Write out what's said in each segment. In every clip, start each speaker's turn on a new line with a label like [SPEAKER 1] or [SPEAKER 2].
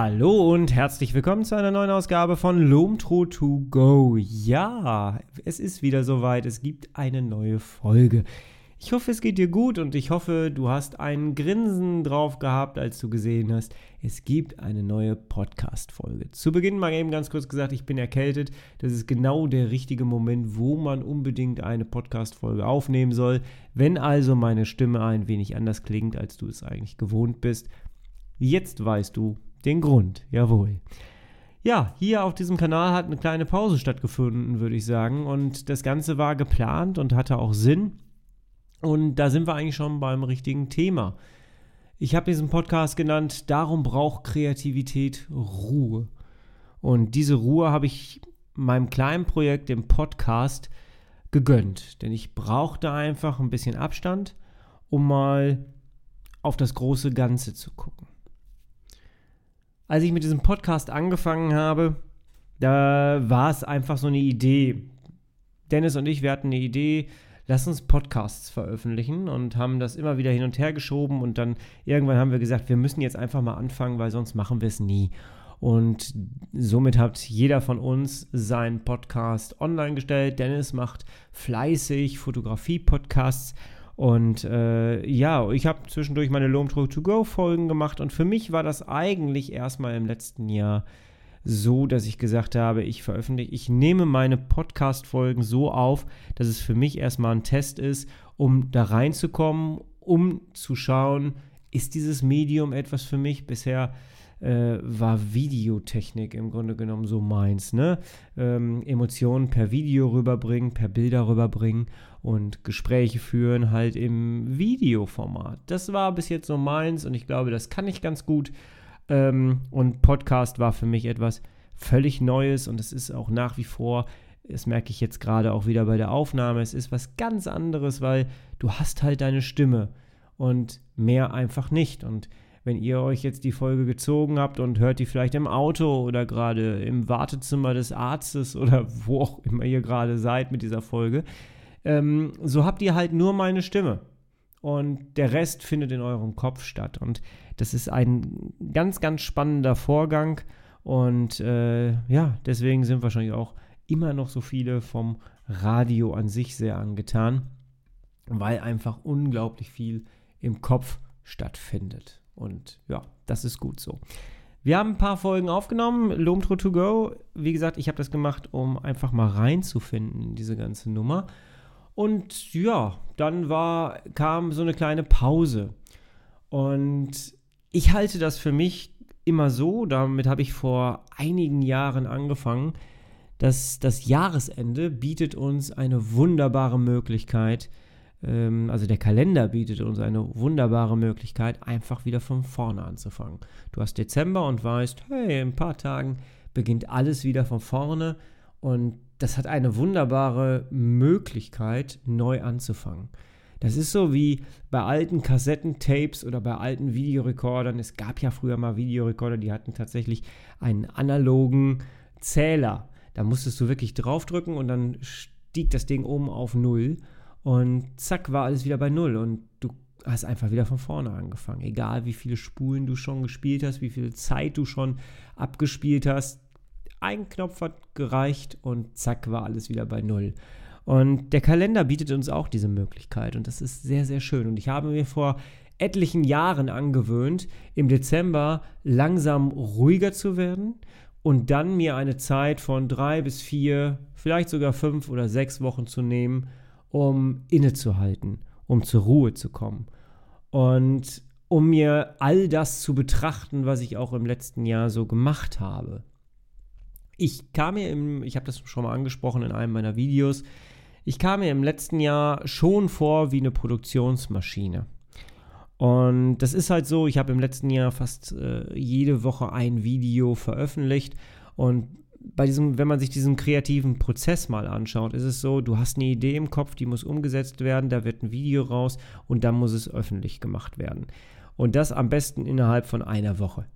[SPEAKER 1] Hallo und herzlich willkommen zu einer neuen Ausgabe von Lomtro to go. Ja, es ist wieder soweit. Es gibt eine neue Folge. Ich hoffe, es geht dir gut und ich hoffe, du hast ein Grinsen drauf gehabt, als du gesehen hast, es gibt eine neue Podcast-Folge. Zu Beginn mal eben ganz kurz gesagt, ich bin erkältet. Das ist genau der richtige Moment, wo man unbedingt eine Podcast-Folge aufnehmen soll. Wenn also meine Stimme ein wenig anders klingt, als du es eigentlich gewohnt bist, jetzt weißt du, den Grund, jawohl. Ja, hier auf diesem Kanal hat eine kleine Pause stattgefunden, würde ich sagen. Und das Ganze war geplant und hatte auch Sinn. Und da sind wir eigentlich schon beim richtigen Thema. Ich habe diesen Podcast genannt, darum braucht Kreativität Ruhe. Und diese Ruhe habe ich meinem kleinen Projekt, dem Podcast, gegönnt. Denn ich brauchte einfach ein bisschen Abstand, um mal auf das große Ganze zu gucken als ich mit diesem Podcast angefangen habe, da war es einfach so eine Idee. Dennis und ich, wir hatten eine Idee, lass uns Podcasts veröffentlichen und haben das immer wieder hin und her geschoben und dann irgendwann haben wir gesagt, wir müssen jetzt einfach mal anfangen, weil sonst machen wir es nie. Und somit hat jeder von uns seinen Podcast online gestellt. Dennis macht fleißig Fotografie-Podcasts und äh, ja, ich habe zwischendurch meine Lomtro to Go Folgen gemacht und für mich war das eigentlich erstmal im letzten Jahr so, dass ich gesagt habe, ich veröffentliche, ich nehme meine Podcast-Folgen so auf, dass es für mich erstmal ein Test ist, um da reinzukommen, um zu schauen, ist dieses Medium etwas für mich? Bisher äh, war Videotechnik im Grunde genommen so meins. Ne? Ähm, Emotionen per Video rüberbringen, per Bilder rüberbringen und Gespräche führen halt im Videoformat. Das war bis jetzt so meins und ich glaube, das kann ich ganz gut. Ähm, und Podcast war für mich etwas völlig Neues und es ist auch nach wie vor das merke ich jetzt gerade auch wieder bei der Aufnahme, es ist was ganz anderes, weil du hast halt deine Stimme und mehr einfach nicht. Und wenn ihr euch jetzt die Folge gezogen habt und hört die vielleicht im Auto oder gerade im Wartezimmer des Arztes oder wo auch immer ihr gerade seid mit dieser Folge, ähm, so habt ihr halt nur meine Stimme. Und der Rest findet in eurem Kopf statt. Und das ist ein ganz, ganz spannender Vorgang. Und äh, ja, deswegen sind wahrscheinlich auch immer noch so viele vom Radio an sich sehr angetan, weil einfach unglaublich viel im Kopf stattfindet. Und ja, das ist gut so. Wir haben ein paar Folgen aufgenommen, Lomtro to go. Wie gesagt, ich habe das gemacht, um einfach mal reinzufinden in diese ganze Nummer. Und ja, dann war, kam so eine kleine Pause. Und ich halte das für mich immer so, damit habe ich vor einigen Jahren angefangen, dass das Jahresende bietet uns eine wunderbare Möglichkeit, ähm, also der Kalender bietet uns eine wunderbare Möglichkeit, einfach wieder von vorne anzufangen. Du hast Dezember und weißt, hey, in ein paar Tagen beginnt alles wieder von vorne und das hat eine wunderbare Möglichkeit, neu anzufangen. Das ist so wie bei alten Kassettentapes oder bei alten Videorekordern. Es gab ja früher mal Videorekorder, die hatten tatsächlich einen analogen Zähler. Da musstest du wirklich draufdrücken und dann stieg das Ding oben auf Null. Und zack, war alles wieder bei Null. Und du hast einfach wieder von vorne angefangen. Egal, wie viele Spulen du schon gespielt hast, wie viel Zeit du schon abgespielt hast. Ein Knopf hat gereicht und zack, war alles wieder bei Null. Und der Kalender bietet uns auch diese Möglichkeit. Und das ist sehr, sehr schön. Und ich habe mir vor etlichen Jahren angewöhnt, im Dezember langsam ruhiger zu werden und dann mir eine Zeit von drei bis vier, vielleicht sogar fünf oder sechs Wochen zu nehmen, um innezuhalten, um zur Ruhe zu kommen und um mir all das zu betrachten, was ich auch im letzten Jahr so gemacht habe. Ich kam mir im, ich habe das schon mal angesprochen in einem meiner Videos, ich kam mir im letzten Jahr schon vor wie eine Produktionsmaschine. Und das ist halt so, ich habe im letzten Jahr fast äh, jede Woche ein Video veröffentlicht und bei diesem, wenn man sich diesen kreativen Prozess mal anschaut, ist es so, du hast eine Idee im Kopf, die muss umgesetzt werden, da wird ein Video raus und dann muss es öffentlich gemacht werden. Und das am besten innerhalb von einer Woche.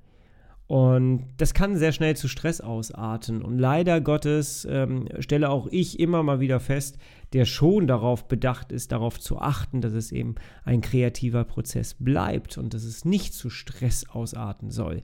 [SPEAKER 1] Und das kann sehr schnell zu Stress ausarten. Und leider Gottes ähm, stelle auch ich immer mal wieder fest, der schon darauf bedacht ist, darauf zu achten, dass es eben ein kreativer Prozess bleibt und dass es nicht zu Stress ausarten soll.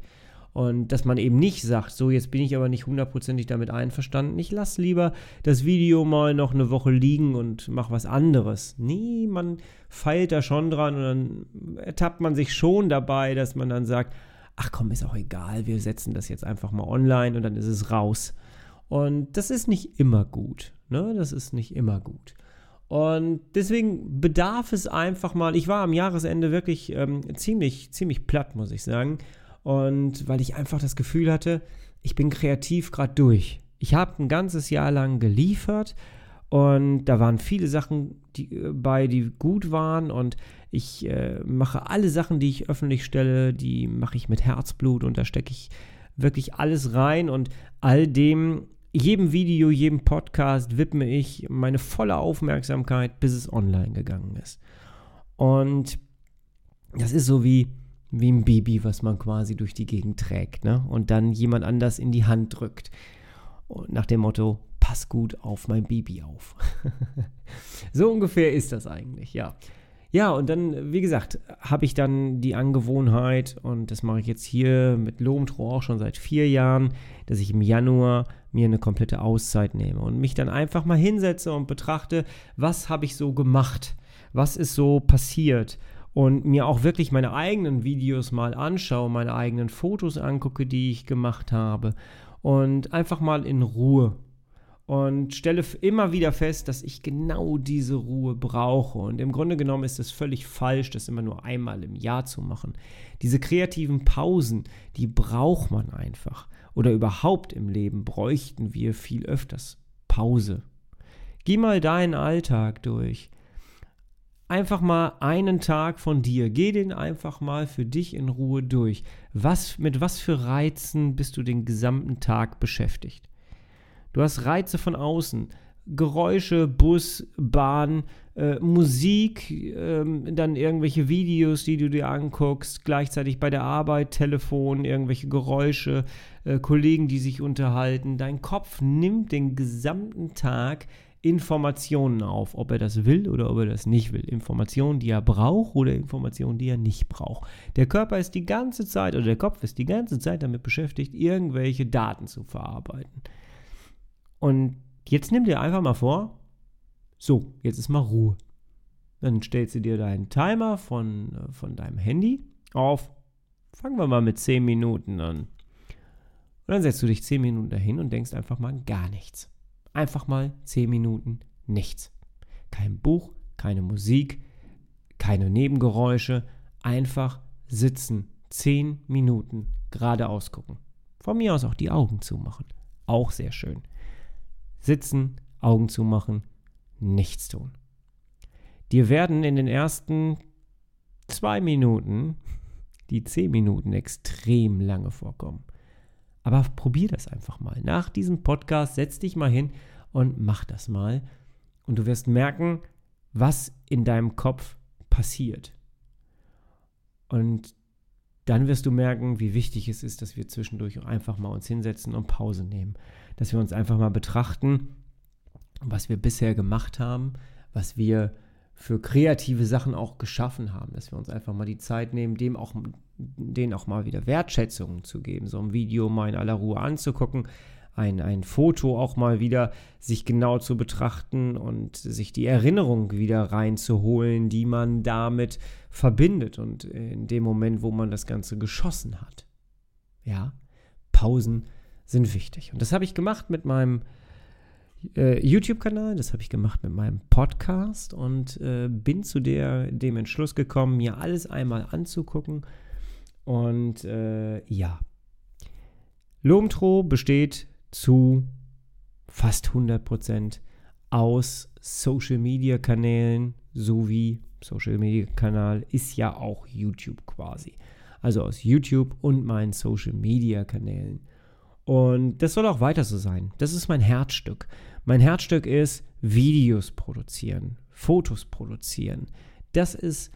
[SPEAKER 1] Und dass man eben nicht sagt, so jetzt bin ich aber nicht hundertprozentig damit einverstanden. Ich lasse lieber das Video mal noch eine Woche liegen und mache was anderes. Nee, man feilt da schon dran und dann ertappt man sich schon dabei, dass man dann sagt, ach komm, ist auch egal, wir setzen das jetzt einfach mal online und dann ist es raus. Und das ist nicht immer gut. Ne? Das ist nicht immer gut. Und deswegen bedarf es einfach mal, ich war am Jahresende wirklich ähm, ziemlich, ziemlich platt, muss ich sagen. Und weil ich einfach das Gefühl hatte, ich bin kreativ gerade durch. Ich habe ein ganzes Jahr lang geliefert und da waren viele Sachen die, äh, bei, die gut waren und ich äh, mache alle Sachen, die ich öffentlich stelle, die mache ich mit Herzblut und da stecke ich wirklich alles rein und all dem jedem Video, jedem Podcast widme ich meine volle Aufmerksamkeit, bis es online gegangen ist. Und das ist so wie, wie ein Baby, was man quasi durch die Gegend trägt ne? und dann jemand anders in die Hand drückt. Nach dem Motto, pass gut auf mein Baby auf. so ungefähr ist das eigentlich, ja. Ja, und dann, wie gesagt, habe ich dann die Angewohnheit, und das mache ich jetzt hier mit Lomtro auch schon seit vier Jahren, dass ich im Januar mir eine komplette Auszeit nehme und mich dann einfach mal hinsetze und betrachte, was habe ich so gemacht, was ist so passiert und mir auch wirklich meine eigenen Videos mal anschaue, meine eigenen Fotos angucke, die ich gemacht habe und einfach mal in Ruhe und stelle immer wieder fest, dass ich genau diese Ruhe brauche. Und im Grunde genommen ist es völlig falsch, das immer nur einmal im Jahr zu machen. Diese kreativen Pausen, die braucht man einfach. Oder überhaupt im Leben bräuchten wir viel öfters Pause. Geh mal deinen Alltag durch. Einfach mal einen Tag von dir. Geh den einfach mal für dich in Ruhe durch. Was, mit was für Reizen bist du den gesamten Tag beschäftigt? Du hast Reize von außen. Geräusche, Bus, Bahn, äh, Musik, äh, dann irgendwelche Videos, die du dir anguckst, gleichzeitig bei der Arbeit, Telefon, irgendwelche Geräusche, äh, Kollegen, die sich unterhalten. Dein Kopf nimmt den gesamten Tag Informationen auf, ob er das will oder ob er das nicht will. Informationen, die er braucht oder Informationen, die er nicht braucht. Der Körper ist die ganze Zeit oder der Kopf ist die ganze Zeit damit beschäftigt, irgendwelche Daten zu verarbeiten. Und jetzt nimm dir einfach mal vor, so, jetzt ist mal Ruhe. Dann stellst du dir deinen Timer von, äh, von deinem Handy auf. Fangen wir mal mit 10 Minuten an. Und dann setzt du dich 10 Minuten dahin und denkst einfach mal gar nichts. Einfach mal 10 Minuten nichts. Kein Buch, keine Musik, keine Nebengeräusche. Einfach sitzen. 10 Minuten geradeaus gucken. Von mir aus auch die Augen zumachen. Auch sehr schön. Sitzen, Augen zumachen, nichts tun. Dir werden in den ersten zwei Minuten die zehn Minuten extrem lange vorkommen. Aber probier das einfach mal. Nach diesem Podcast setz dich mal hin und mach das mal. Und du wirst merken, was in deinem Kopf passiert. Und dann wirst du merken, wie wichtig es ist, dass wir zwischendurch einfach mal uns hinsetzen und Pause nehmen. Dass wir uns einfach mal betrachten, was wir bisher gemacht haben, was wir für kreative Sachen auch geschaffen haben, dass wir uns einfach mal die Zeit nehmen, dem auch, denen auch mal wieder Wertschätzungen zu geben, so ein Video mal in aller Ruhe anzugucken, ein, ein Foto auch mal wieder sich genau zu betrachten und sich die Erinnerung wieder reinzuholen, die man damit verbindet und in dem Moment, wo man das Ganze geschossen hat. Ja, Pausen sind wichtig. Und das habe ich gemacht mit meinem äh, YouTube-Kanal, das habe ich gemacht mit meinem Podcast und äh, bin zu der, dem Entschluss gekommen, mir alles einmal anzugucken. Und äh, ja, Lomtro besteht zu fast 100% aus Social-Media-Kanälen sowie Social-Media-Kanal ist ja auch YouTube quasi. Also aus YouTube und meinen Social-Media-Kanälen. Und das soll auch weiter so sein. Das ist mein Herzstück. Mein Herzstück ist Videos produzieren, Fotos produzieren. Das ist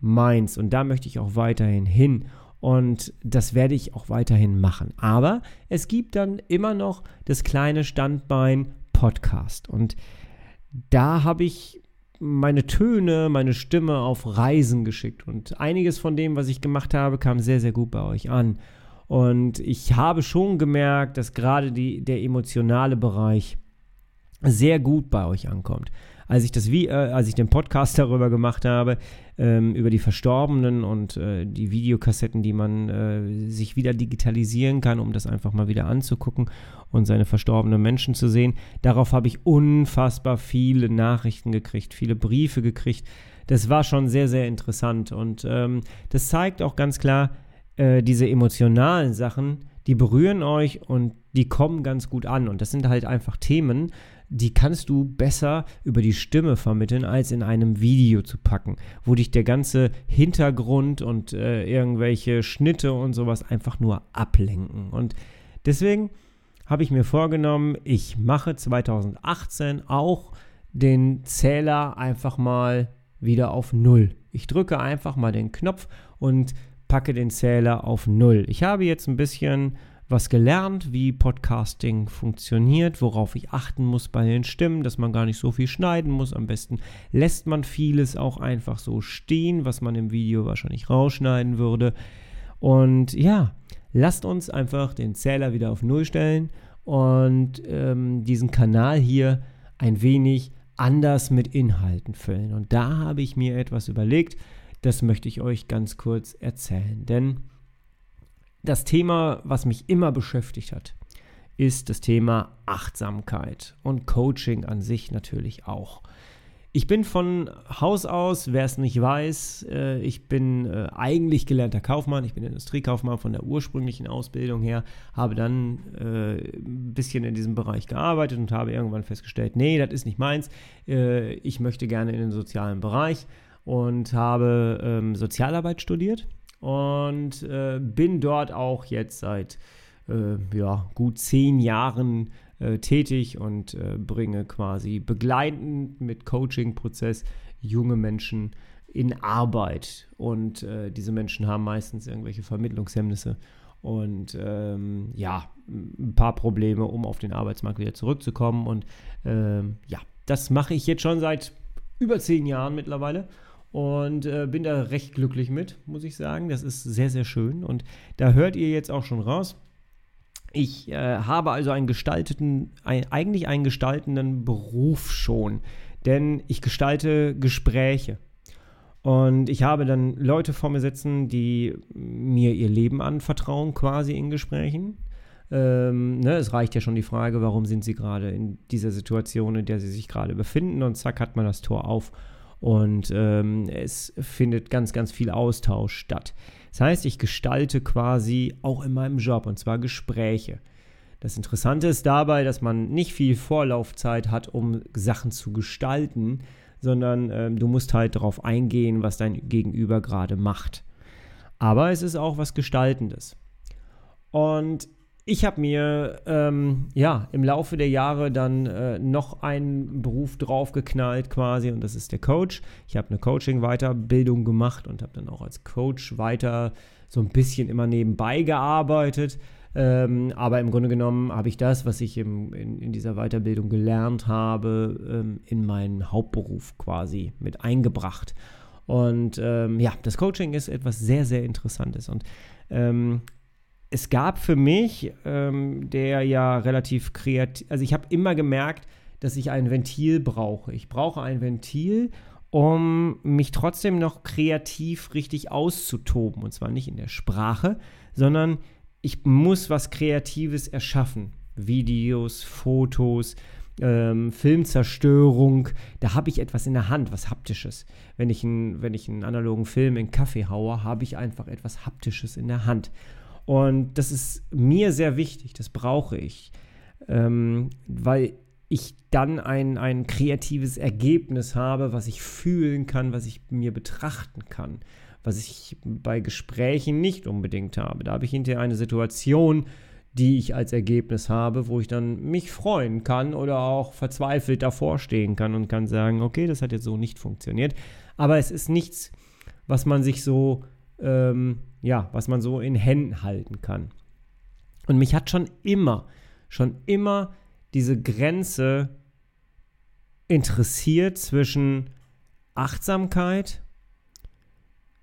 [SPEAKER 1] meins und da möchte ich auch weiterhin hin. Und das werde ich auch weiterhin machen. Aber es gibt dann immer noch das kleine Standbein Podcast. Und da habe ich meine Töne, meine Stimme auf Reisen geschickt. Und einiges von dem, was ich gemacht habe, kam sehr, sehr gut bei euch an. Und ich habe schon gemerkt, dass gerade die, der emotionale Bereich sehr gut bei euch ankommt. Als ich, das, äh, als ich den Podcast darüber gemacht habe, ähm, über die Verstorbenen und äh, die Videokassetten, die man äh, sich wieder digitalisieren kann, um das einfach mal wieder anzugucken und seine verstorbenen Menschen zu sehen, darauf habe ich unfassbar viele Nachrichten gekriegt, viele Briefe gekriegt. Das war schon sehr, sehr interessant und ähm, das zeigt auch ganz klar, äh, diese emotionalen Sachen, die berühren euch und die kommen ganz gut an. Und das sind halt einfach Themen, die kannst du besser über die Stimme vermitteln, als in einem Video zu packen, wo dich der ganze Hintergrund und äh, irgendwelche Schnitte und sowas einfach nur ablenken. Und deswegen habe ich mir vorgenommen, ich mache 2018 auch den Zähler einfach mal wieder auf Null. Ich drücke einfach mal den Knopf und packe den Zähler auf Null. Ich habe jetzt ein bisschen was gelernt, wie Podcasting funktioniert, worauf ich achten muss bei den Stimmen, dass man gar nicht so viel schneiden muss. Am besten lässt man vieles auch einfach so stehen, was man im Video wahrscheinlich rausschneiden würde. Und ja, lasst uns einfach den Zähler wieder auf Null stellen und ähm, diesen Kanal hier ein wenig anders mit Inhalten füllen. Und da habe ich mir etwas überlegt, das möchte ich euch ganz kurz erzählen. Denn das Thema, was mich immer beschäftigt hat, ist das Thema Achtsamkeit und Coaching an sich natürlich auch. Ich bin von Haus aus, wer es nicht weiß, äh, ich bin äh, eigentlich gelernter Kaufmann, ich bin Industriekaufmann von der ursprünglichen Ausbildung her, habe dann äh, ein bisschen in diesem Bereich gearbeitet und habe irgendwann festgestellt, nee, das ist nicht meins, äh, ich möchte gerne in den sozialen Bereich und habe ähm, Sozialarbeit studiert und äh, bin dort auch jetzt seit äh, ja, gut zehn Jahren äh, tätig und äh, bringe quasi begleitend mit Coaching-Prozess junge Menschen in Arbeit. Und äh, diese Menschen haben meistens irgendwelche Vermittlungshemmnisse und ähm, ja, ein paar Probleme, um auf den Arbeitsmarkt wieder zurückzukommen. Und ähm, ja, das mache ich jetzt schon seit über zehn Jahren mittlerweile und äh, bin da recht glücklich mit, muss ich sagen. Das ist sehr, sehr schön und da hört ihr jetzt auch schon raus. Ich äh, habe also einen gestalteten, ein, eigentlich einen gestaltenden Beruf schon, denn ich gestalte Gespräche. Und ich habe dann Leute vor mir sitzen, die mir ihr Leben anvertrauen, quasi in Gesprächen. Ähm, ne, es reicht ja schon die Frage, warum sind sie gerade in dieser Situation, in der sie sich gerade befinden. Und zack, hat man das Tor auf und ähm, es findet ganz, ganz viel Austausch statt. Das heißt, ich gestalte quasi auch in meinem Job und zwar Gespräche. Das Interessante ist dabei, dass man nicht viel Vorlaufzeit hat, um Sachen zu gestalten, sondern ähm, du musst halt darauf eingehen, was dein Gegenüber gerade macht. Aber es ist auch was Gestaltendes. Und ich habe mir ähm, ja im Laufe der Jahre dann äh, noch einen Beruf draufgeknallt quasi und das ist der Coach. Ich habe eine Coaching-Weiterbildung gemacht und habe dann auch als Coach weiter so ein bisschen immer nebenbei gearbeitet. Ähm, aber im Grunde genommen habe ich das, was ich im, in, in, dieser Weiterbildung gelernt habe, ähm, in meinen Hauptberuf quasi mit eingebracht. Und ähm, ja, das Coaching ist etwas sehr, sehr Interessantes. Und ähm, es gab für mich, ähm, der ja relativ kreativ, also ich habe immer gemerkt, dass ich ein Ventil brauche. Ich brauche ein Ventil, um mich trotzdem noch kreativ richtig auszutoben. Und zwar nicht in der Sprache, sondern ich muss was Kreatives erschaffen. Videos, Fotos, ähm, Filmzerstörung, da habe ich etwas in der Hand, was Haptisches. Wenn ich, ein, wenn ich einen analogen Film in Kaffee haue, habe ich einfach etwas Haptisches in der Hand. Und das ist mir sehr wichtig, das brauche ich, ähm, weil ich dann ein, ein kreatives Ergebnis habe, was ich fühlen kann, was ich mir betrachten kann, was ich bei Gesprächen nicht unbedingt habe. Da habe ich hinterher eine Situation, die ich als Ergebnis habe, wo ich dann mich freuen kann oder auch verzweifelt davor stehen kann und kann sagen, okay, das hat jetzt so nicht funktioniert. Aber es ist nichts, was man sich so ähm, ja, was man so in Händen halten kann. Und mich hat schon immer, schon immer diese Grenze interessiert zwischen Achtsamkeit,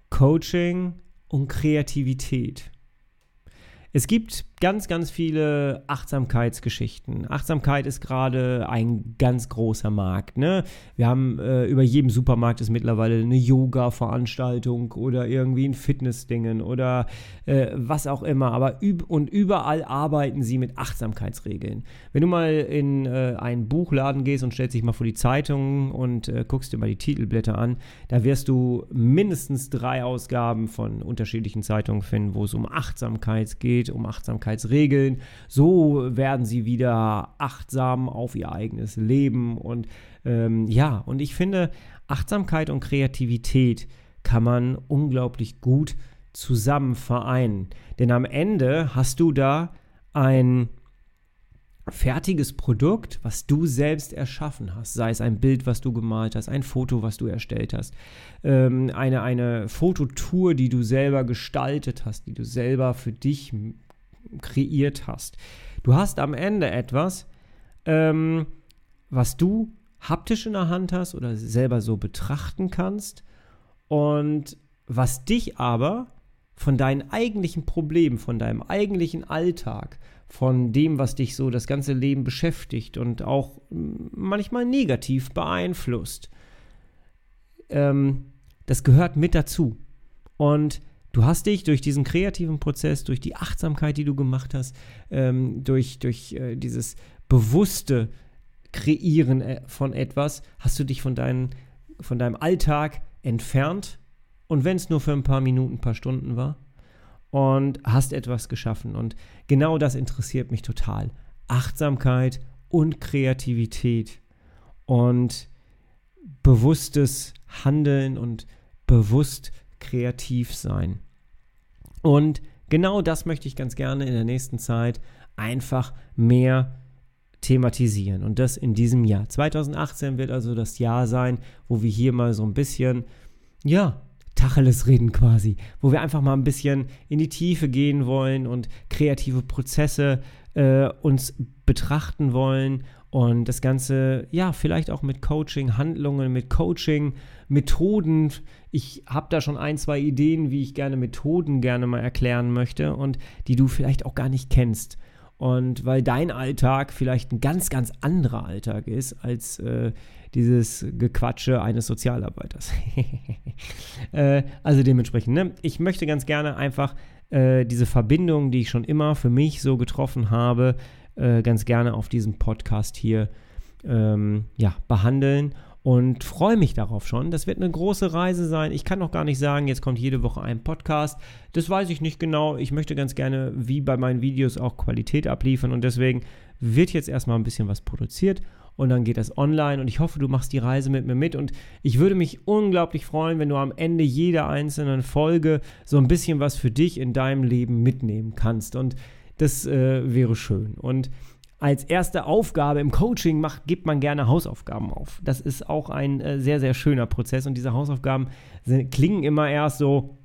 [SPEAKER 1] Coaching und Kreativität. Es gibt ganz, ganz viele Achtsamkeitsgeschichten. Achtsamkeit ist gerade ein ganz großer Markt. Ne? Wir haben äh, über jedem Supermarkt ist mittlerweile eine Yoga-Veranstaltung oder irgendwie ein Fitnessdingen oder äh, was auch immer. Aber üb und überall arbeiten sie mit Achtsamkeitsregeln. Wenn du mal in äh, einen Buchladen gehst und stellst dich mal vor die Zeitung und äh, guckst dir mal die Titelblätter an, da wirst du mindestens drei Ausgaben von unterschiedlichen Zeitungen finden, wo es um Achtsamkeit geht geht, um Achtsamkeitsregeln. So werden sie wieder achtsam auf ihr eigenes Leben. Und ähm, ja, und ich finde, Achtsamkeit und Kreativität kann man unglaublich gut zusammen vereinen. Denn am Ende hast du da ein fertiges Produkt, was du selbst erschaffen hast, sei es ein Bild, was du gemalt hast, ein Foto, was du erstellt hast, ähm, eine, eine Fototour, die du selber gestaltet hast, die du selber für dich kreiert hast. Du hast am Ende etwas, ähm, was du haptisch in der Hand hast oder selber so betrachten kannst und was dich aber von deinen eigentlichen Problemen, von deinem eigentlichen Alltag, von dem, was dich so das ganze Leben beschäftigt und auch manchmal negativ beeinflusst. Ähm, das gehört mit dazu. Und du hast dich durch diesen kreativen Prozess, durch die Achtsamkeit, die du gemacht hast, ähm, durch, durch äh, dieses bewusste Kreieren äh, von etwas, hast du dich von, dein, von deinem Alltag entfernt. Und wenn es nur für ein paar Minuten, ein paar Stunden war, und hast etwas geschaffen. Und genau das interessiert mich total. Achtsamkeit und Kreativität und bewusstes Handeln und bewusst kreativ sein. Und genau das möchte ich ganz gerne in der nächsten Zeit einfach mehr thematisieren. Und das in diesem Jahr. 2018 wird also das Jahr sein, wo wir hier mal so ein bisschen, ja, Tacheles reden quasi, wo wir einfach mal ein bisschen in die Tiefe gehen wollen und kreative Prozesse äh, uns betrachten wollen und das Ganze, ja, vielleicht auch mit Coaching, Handlungen, mit Coaching, Methoden. Ich habe da schon ein, zwei Ideen, wie ich gerne Methoden gerne mal erklären möchte und die du vielleicht auch gar nicht kennst. Und weil dein Alltag vielleicht ein ganz, ganz anderer Alltag ist als äh, dieses Gequatsche eines Sozialarbeiters. äh, also dementsprechend, ne? ich möchte ganz gerne einfach äh, diese Verbindung, die ich schon immer für mich so getroffen habe, äh, ganz gerne auf diesem Podcast hier ähm, ja, behandeln und freue mich darauf schon. Das wird eine große Reise sein. Ich kann noch gar nicht sagen, jetzt kommt jede Woche ein Podcast. Das weiß ich nicht genau. Ich möchte ganz gerne, wie bei meinen Videos, auch Qualität abliefern und deswegen wird jetzt erstmal ein bisschen was produziert und dann geht das online und ich hoffe, du machst die Reise mit mir mit und ich würde mich unglaublich freuen, wenn du am Ende jeder einzelnen Folge so ein bisschen was für dich in deinem Leben mitnehmen kannst und das äh, wäre schön und als erste Aufgabe im Coaching macht, gibt man gerne Hausaufgaben auf. Das ist auch ein äh, sehr, sehr schöner Prozess und diese Hausaufgaben sind, klingen immer erst so,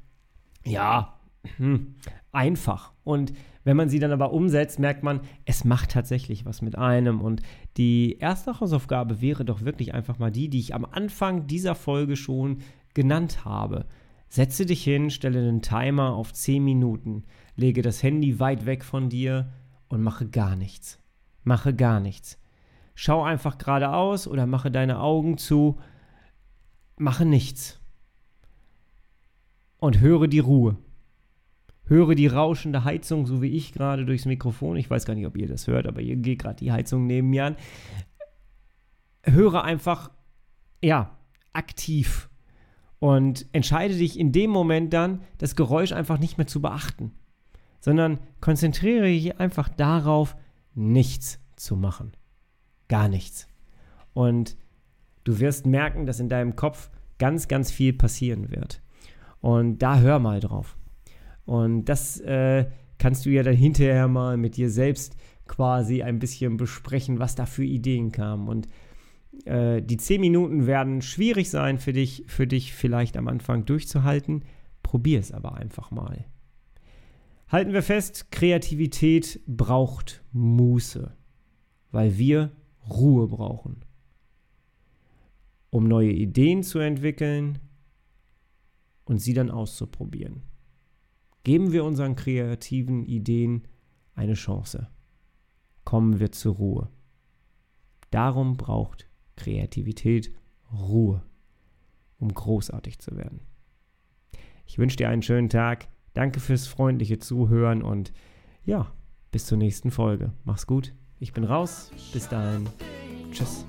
[SPEAKER 1] ja, hm, einfach. Und wenn man sie dann aber umsetzt, merkt man, es macht tatsächlich was mit einem. Und die erste Hausaufgabe wäre doch wirklich einfach mal die, die ich am Anfang dieser Folge schon genannt habe. Setze dich hin, stelle einen Timer auf 10 Minuten, lege das Handy weit weg von dir und mache gar nichts. Mache gar nichts. Schau einfach geradeaus oder mache deine Augen zu. Mache nichts. Und höre die Ruhe höre die rauschende Heizung, so wie ich gerade durchs Mikrofon. Ich weiß gar nicht, ob ihr das hört, aber hier geht gerade die Heizung neben mir an. Höre einfach, ja, aktiv und entscheide dich in dem Moment dann, das Geräusch einfach nicht mehr zu beachten, sondern konzentriere dich einfach darauf, nichts zu machen. Gar nichts. Und du wirst merken, dass in deinem Kopf ganz, ganz viel passieren wird. Und da hör mal drauf. Und das äh, kannst du ja dann hinterher mal mit dir selbst quasi ein bisschen besprechen, was da für Ideen kamen. Und äh, die zehn Minuten werden schwierig sein für dich, für dich vielleicht am Anfang durchzuhalten. Probier es aber einfach mal. Halten wir fest, Kreativität braucht Muße, weil wir Ruhe brauchen. Um neue Ideen zu entwickeln und sie dann auszuprobieren. Geben wir unseren kreativen Ideen eine Chance. Kommen wir zur Ruhe. Darum braucht Kreativität Ruhe, um großartig zu werden. Ich wünsche dir einen schönen Tag. Danke fürs freundliche Zuhören und ja, bis zur nächsten Folge. Mach's gut. Ich bin raus. Bis dahin. Tschüss.